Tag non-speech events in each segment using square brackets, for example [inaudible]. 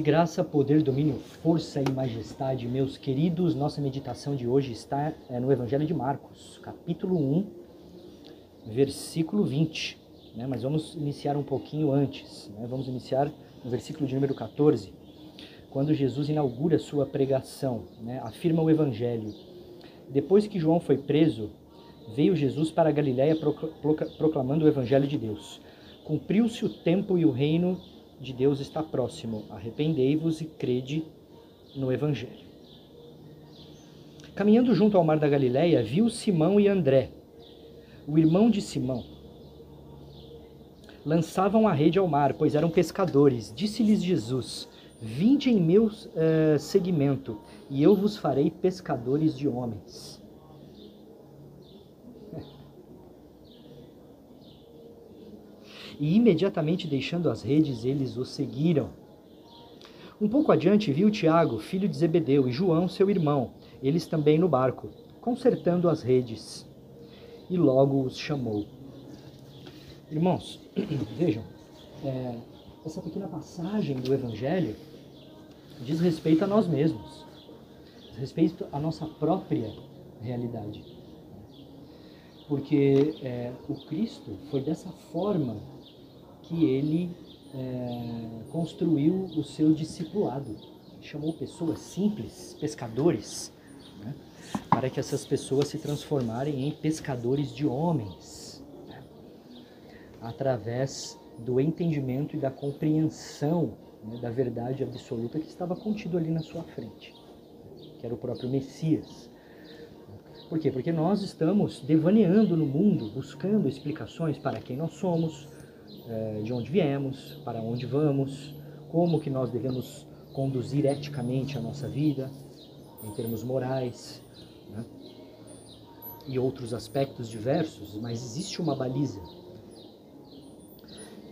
graça, poder, domínio, força e majestade, meus queridos, nossa meditação de hoje está é, no Evangelho de Marcos, capítulo 1, versículo 20. Né? Mas vamos iniciar um pouquinho antes. Né? Vamos iniciar no versículo de número 14, quando Jesus inaugura sua pregação, né? afirma o Evangelho. Depois que João foi preso, veio Jesus para a Galiléia proclamando o Evangelho de Deus. Cumpriu-se o tempo e o reino de Deus está próximo. Arrependei-vos e crede no Evangelho. Caminhando junto ao mar da Galileia, viu Simão e André, o irmão de Simão. Lançavam a rede ao mar, pois eram pescadores. Disse-lhes Jesus: Vinde em meu uh, e eu vos farei pescadores de homens. E imediatamente deixando as redes, eles o seguiram. Um pouco adiante viu Tiago, filho de Zebedeu, e João, seu irmão, eles também no barco, consertando as redes. E logo os chamou. Irmãos, [clears throat] vejam, é, essa pequena passagem do Evangelho diz respeito a nós mesmos, diz respeito à nossa própria realidade. Porque é, o Cristo foi dessa forma que ele é, construiu o seu discipulado. Chamou pessoas simples, pescadores, né, para que essas pessoas se transformarem em pescadores de homens, né, através do entendimento e da compreensão né, da verdade absoluta que estava contido ali na sua frente, que era o próprio Messias. Por quê? Porque nós estamos devaneando no mundo, buscando explicações para quem nós somos, é, de onde viemos, para onde vamos, como que nós devemos conduzir eticamente a nossa vida, em termos morais, né? e outros aspectos diversos, mas existe uma baliza.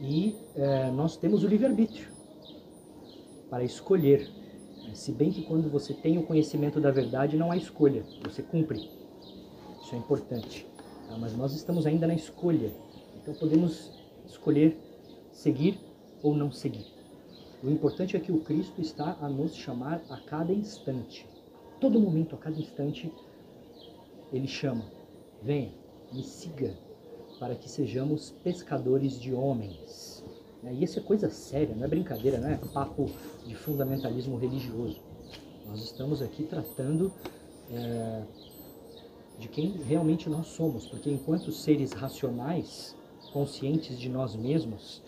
E é, nós temos o livre-arbítrio para escolher. Se bem que quando você tem o conhecimento da verdade, não há escolha, você cumpre. Isso é importante. Tá? Mas nós estamos ainda na escolha. Então podemos escolher seguir ou não seguir. O importante é que o Cristo está a nos chamar a cada instante. Todo momento, a cada instante, ele chama: venha, me siga, para que sejamos pescadores de homens. E isso é coisa séria, não é brincadeira, não é papo de fundamentalismo religioso. Nós estamos aqui tratando é, de quem realmente nós somos, porque enquanto seres racionais, conscientes de nós mesmos,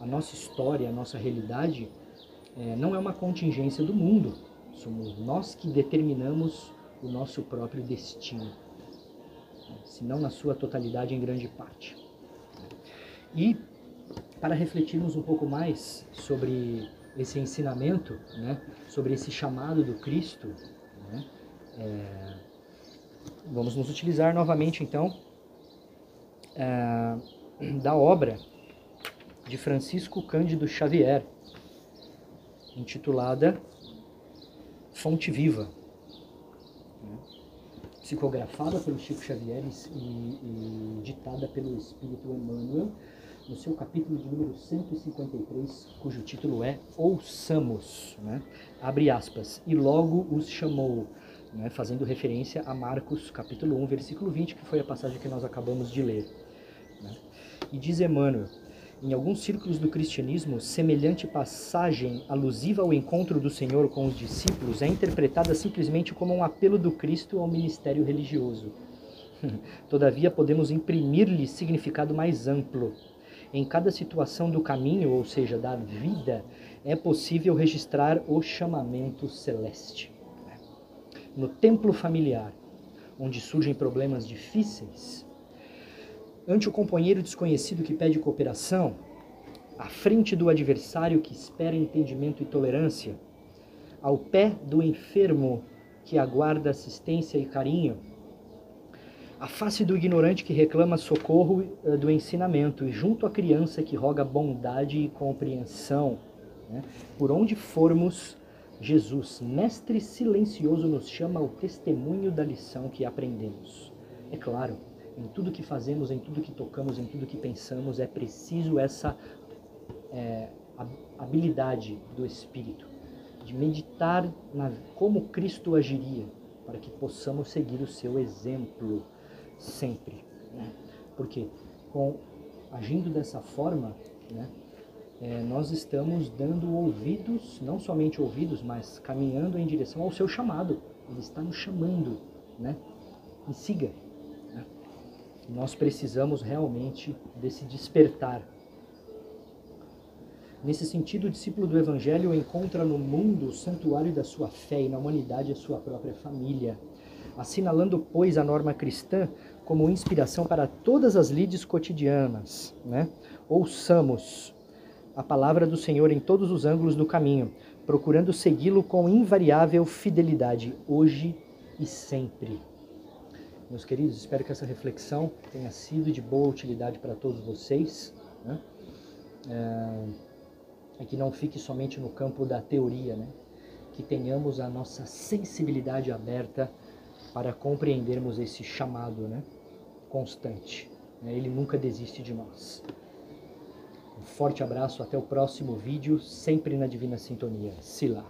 a nossa história, a nossa realidade é, não é uma contingência do mundo. Somos nós que determinamos o nosso próprio destino, se não na sua totalidade, em grande parte. E para refletirmos um pouco mais sobre esse ensinamento, né, sobre esse chamado do Cristo, né, é, vamos nos utilizar novamente então é, da obra de Francisco Cândido Xavier, intitulada Fonte Viva, psicografada pelo Chico Xavier e, e, ditada pelo Espírito Emmanuel, no seu capítulo de número 153, cujo título é Ouçamos, né? abre aspas, e logo os chamou, né? fazendo referência a Marcos capítulo 1, versículo 20, que foi a passagem que nós acabamos de ler. Né? E diz Emmanuel, em alguns círculos do cristianismo, semelhante passagem alusiva ao encontro do Senhor com os discípulos é interpretada simplesmente como um apelo do Cristo ao ministério religioso. [laughs] Todavia, podemos imprimir-lhe significado mais amplo. Em cada situação do caminho, ou seja, da vida, é possível registrar o chamamento celeste. No templo familiar, onde surgem problemas difíceis, ante o companheiro desconhecido que pede cooperação, à frente do adversário que espera entendimento e tolerância, ao pé do enfermo que aguarda assistência e carinho, à face do ignorante que reclama socorro eh, do ensinamento e junto à criança que roga bondade e compreensão. Né? Por onde formos, Jesus, mestre silencioso, nos chama ao testemunho da lição que aprendemos. É claro, em tudo que fazemos, em tudo que tocamos, em tudo que pensamos, é preciso essa é, habilidade do Espírito. de meditar na como Cristo agiria, para que possamos seguir o seu exemplo sempre. Né? Porque com agindo dessa forma, né, é, nós estamos dando ouvidos, não somente ouvidos, mas caminhando em direção ao seu chamado. Ele está nos chamando, né? E siga. Né? Nós precisamos realmente desse despertar. Nesse sentido, o discípulo do Evangelho encontra no mundo o santuário da sua fé e na humanidade a sua própria família, assinalando, pois, a norma cristã como inspiração para todas as lides cotidianas. Né? Ouçamos a palavra do Senhor em todos os ângulos do caminho, procurando segui-lo com invariável fidelidade, hoje e sempre. Meus queridos, espero que essa reflexão tenha sido de boa utilidade para todos vocês. Né? É, que não fique somente no campo da teoria, né? que tenhamos a nossa sensibilidade aberta para compreendermos esse chamado né? constante. Né? Ele nunca desiste de nós. Um forte abraço, até o próximo vídeo, sempre na Divina Sintonia. Sila.